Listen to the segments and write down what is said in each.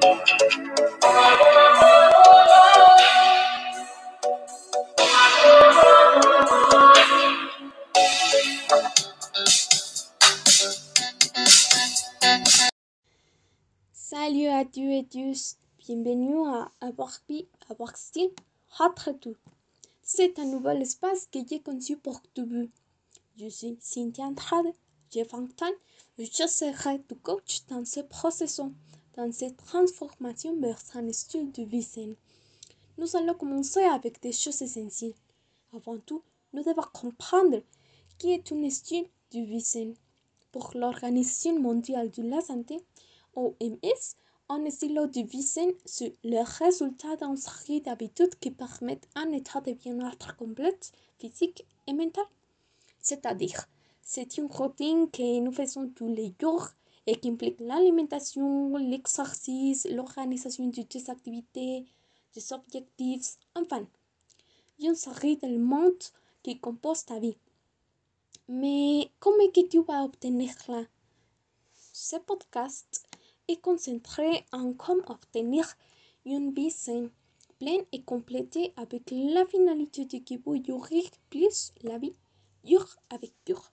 Salut à tous et tous, bienvenue à à Style tout. C'est un nouvel espace que j'ai conçu pour vous. Je suis Cynthia Andrade, j'ai 20 ans je serai ton coach dans ce processus, dans cette transformation vers un style de vie saine. Nous allons commencer avec des choses essentielles. Avant tout, nous devons comprendre qui est un style de vie saine. Pour l'Organisation mondiale de la santé, OMS, un style de vie sain, c'est le résultat d'une série d'habitudes qui permettent un état de bien-être complet, physique et mental. C'est-à-dire, c'est une routine que nous faisons tous les jours et qui implique l'alimentation, l'exercice, l'organisation de tes activités, des objectifs, enfin, une série d'éléments qui composent ta vie. Mais comment est-ce que tu vas obtenir là? Ce podcast est concentré en comment obtenir une vie saine, pleine et complétée avec la finalité de que vous plus la vie jour avec jour.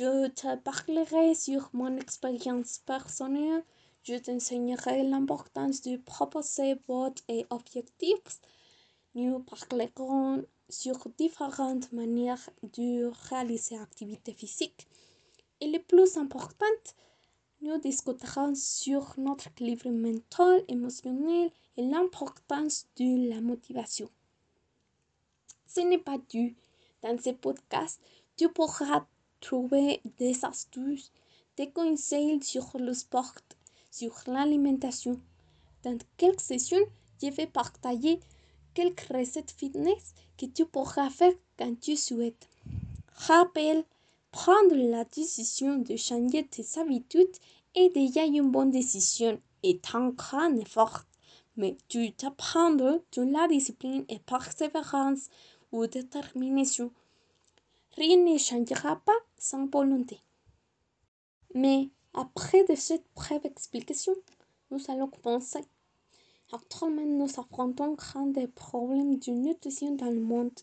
Je te parlerai sur mon expérience personnelle, je t'enseignerai l'importance de proposer votre et objectifs. Nous parlerons sur différentes manières de réaliser activité physique. Et le plus important, nous discuterons sur notre équilibre mental, émotionnel et l'importance de la motivation. Ce n'est pas tout. Dans ce podcast, tu pourras trouver des astuces, des conseils sur le sport, sur l'alimentation. Dans quelques sessions, je vais partager quelques recettes fitness que tu pourras faire quand tu souhaites. Rappel, prendre la décision de changer tes habitudes est déjà une bonne décision et un grand effort. Mais tu t'apprends de la discipline et persévérance ou détermination. Ne changera pas sans volonté. Mais après de cette brève explication, nous allons commencer. Actuellement, nous affrontons grand des problèmes de nutrition dans le monde,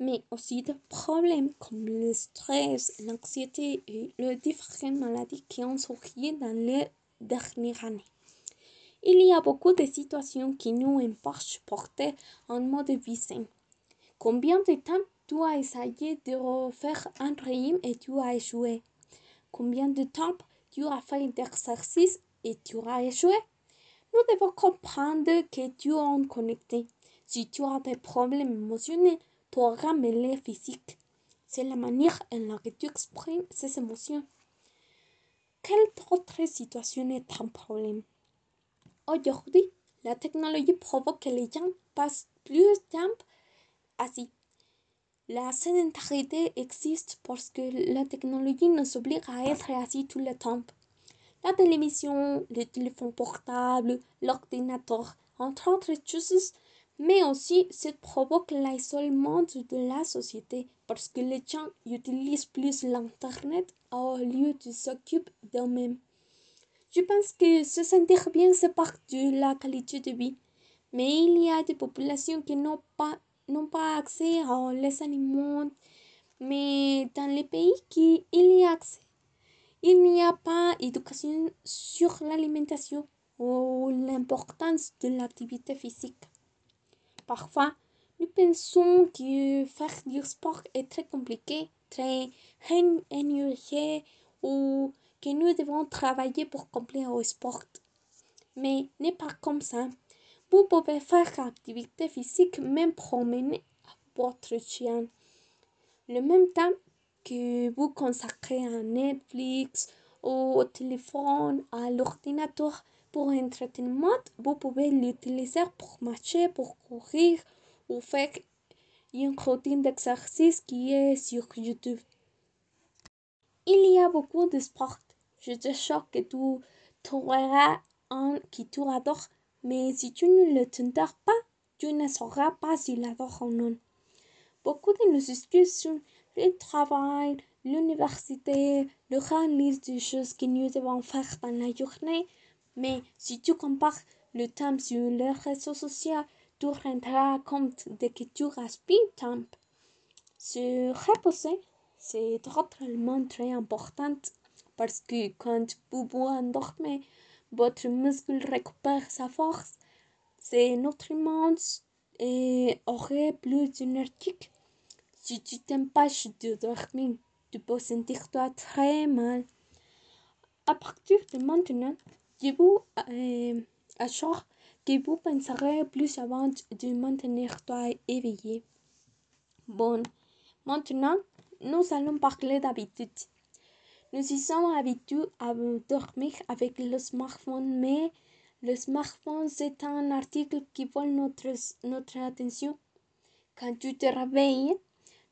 mais aussi des problèmes comme le stress, l'anxiété et les différentes maladies qui ont surgi dans les dernières années. Il y a beaucoup de situations qui nous empêchent de porter un mode de vie sain. Combien de temps tu as essayé de refaire un régime et tu as échoué? Combien de temps tu as fait d'exercice et tu as échoué? Nous devons comprendre que tu es connecté. Si tu as des problèmes émotionnels, tu auras mêlé physique. C'est la manière en laquelle tu exprimes ces émotions. Quelle autre situation est un problème? Aujourd'hui, la technologie provoque que les gens passent plus de temps assis. La sédentarité existe parce que la technologie nous oblige à être assis tout le temps. La télévision, le téléphone portable, l'ordinateur, entre autres choses, mais aussi ça provoque l'isolement de la société parce que les gens utilisent plus l'internet au lieu de s'occuper d'eux-mêmes. Je pense que se sentir bien c'est partie de la qualité de vie, mais il y a des populations qui n'ont pas, n'ont pas accès aux les aliments, mais dans les pays qui il y a accès il n'y a pas d'éducation sur l'alimentation ou l'importance de l'activité physique. Parfois, nous pensons que faire du sport est très compliqué, très ennuyeux ou que nous devons travailler pour compléter au sport. Mais n'est pas comme ça. Vous pouvez faire activité physique, même promener votre chien. Le même temps que vous consacrez à Netflix, au téléphone, à l'ordinateur pour entretenir, vous pouvez l'utiliser pour marcher, pour courir ou faire une routine d'exercice qui est sur YouTube. Il y a beaucoup de sports. Je te choque que tu trouveras un qui tu adores, mais si tu ne le tenteras pas, tu ne sauras pas s'il adore ou non. Beaucoup de nos excuses sont le travail, l'université, le grand liste de choses que nous devons faire dans la journée, Mais si tu compares le temps sur les réseaux sociaux, tu rendras compte de que tu gaspilles temps. Se reposer, c'est totalement très important parce que quand vous vous endormez, votre muscle récupère sa force, ses nutriments et aurait plus énergique. Si tu t'empêches de dormir, tu peux sentir toi très mal. À partir de maintenant, je vous euh, assure que vous penserez plus avant de maintenir toi éveillé. Bon, maintenant, nous allons parler d'habitude. Nous y sommes habitués à dormir avec le smartphone, mais le smartphone, c'est un article qui vole notre, notre attention. Quand tu te réveilles,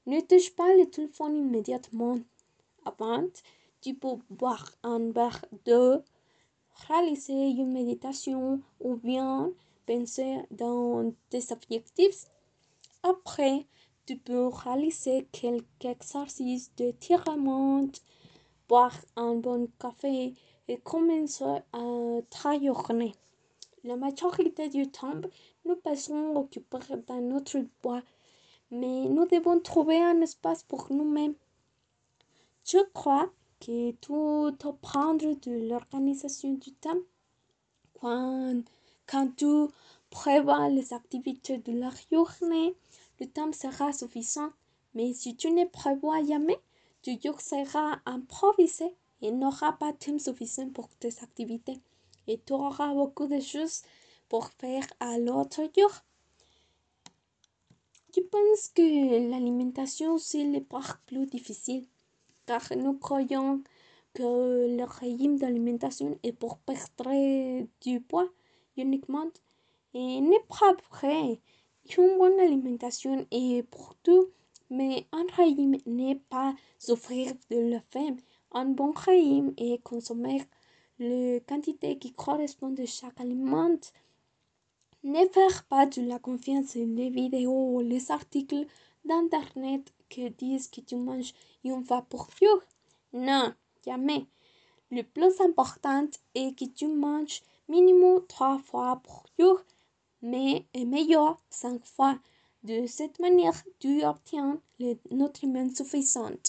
ne touche pas le téléphone immédiatement. Avant, tu peux boire un verre d'eau, réaliser une méditation ou bien penser dans tes objectifs. Après, tu peux réaliser quelques exercices de tirement, boire un bon café et commencer à travailler. La majorité du temps, nous passons occupés dans notre bois, mais nous devons trouver un espace pour nous-mêmes. Je crois que tout prendre de l'organisation du temps? Quand, quand tu prévois les activités de la journée, le temps sera suffisant. Mais si tu ne prévois jamais, tu seras improvisé et n'auras pas de temps suffisant pour tes activités. Et tu auras beaucoup de choses pour faire à l'autre jour. Je pense que l'alimentation, c'est le part plus difficile, car nous croyons que le régime d'alimentation est pour perdre du poids uniquement et n'est pas vrai. Une bonne alimentation est pour tout, mais un régime n'est pas souffrir de la faim. Un bon régime est consommer la quantité qui correspond de chaque aliment. Ne faire pas de la confiance les vidéos ou les articles d'internet qui disent que tu manges une fois pour jour. Non, jamais. Le plus important est que tu manges minimum trois fois par jour, mais meilleur cinq fois. De cette manière, tu obtiens les nutriments suffisants.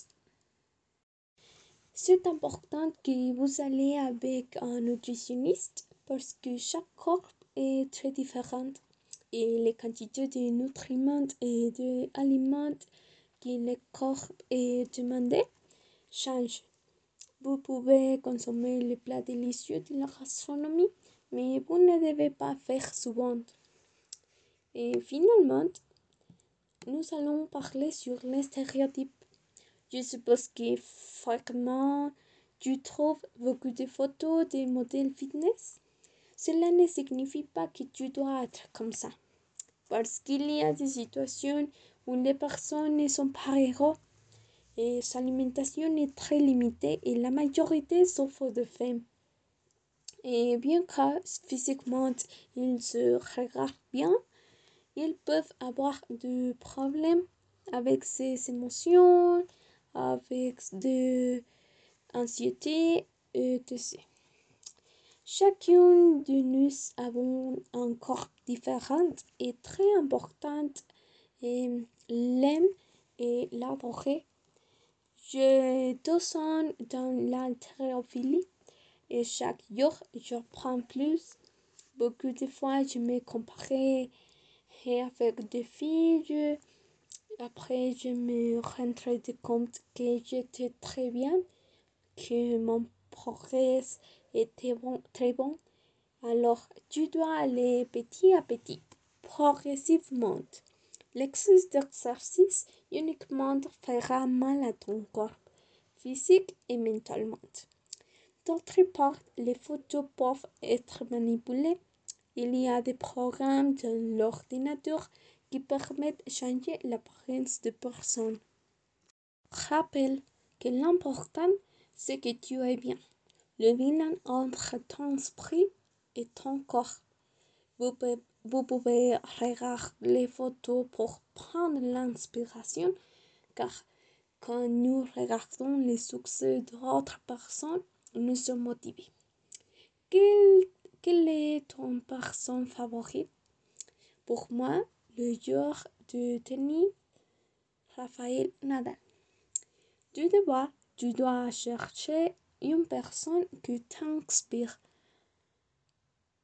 C'est important que vous allez avec un nutritionniste parce que chaque corps est très différent et les quantités de nutriments et d'aliments que le corps est demandé changent. Vous pouvez consommer les plats délicieux de la gastronomie, mais vous ne devez pas faire souvent. Et finalement, nous allons parler sur les stéréotypes. Je suppose que fréquemment tu trouves beaucoup de photos des modèles fitness? Cela ne signifie pas que tu dois être comme ça. Parce qu'il y a des situations où les personnes ne sont pas héros et sa alimentation est très limitée et la majorité souffre de faim. Et bien que physiquement ils se regardent bien, ils peuvent avoir des problèmes avec ses émotions, avec de l'anxiété, etc. Chacune de nous avons un corps différent et très important et l'aime et l'adorer. Je descends dans l'haltérophilie et chaque jour je prends plus. Beaucoup de fois je me comparais avec des filles. Après je me rendais compte que j'étais très bien, que mon progrès était bon, très bon. Alors tu dois aller petit à petit, progressivement. L'excès d'exercice uniquement fera mal à ton corps, physique et mentalement. D'autre part, les photos peuvent être manipulées. Il y a des programmes de l'ordinateur qui permettent de changer l'apparence de personnes. Rappelle que l'important, c'est que tu es bien. Le bilan entre ton esprit et ton corps. Vous pouvez, regarder les photos pour prendre l'inspiration, car quand nous regardons les succès d'autres personnes, nous sommes motivés. Quelle est ton personne favorite Pour moi, le joueur de tennis, Rafael Nadal. Tu dois, tu dois chercher une personne qui t'inspire.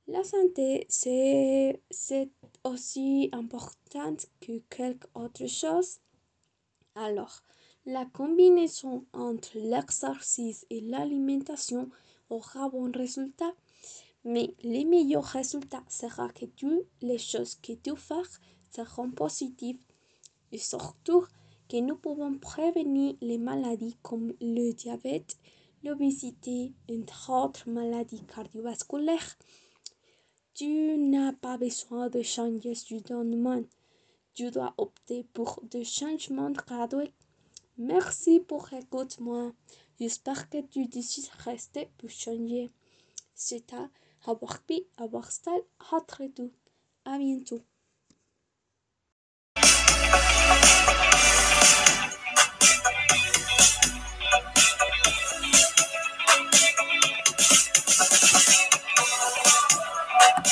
La santé, c'est aussi importante que quelque autre chose. Alors, la combinaison entre l'exercice et l'alimentation aura bon résultat. Mais le meilleur résultat sera que toutes les choses que tu fais seront positives et surtout que nous pouvons prévenir les maladies comme le diabète, l'obésité, entre autres maladies cardiovasculaires. Tu n'as pas besoin de changer soudainement. Tu dois opter pour des changements graduels. Merci pour écouter-moi. J'espère que tu décides de rester pour changer. C'est à style, à très À bientôt.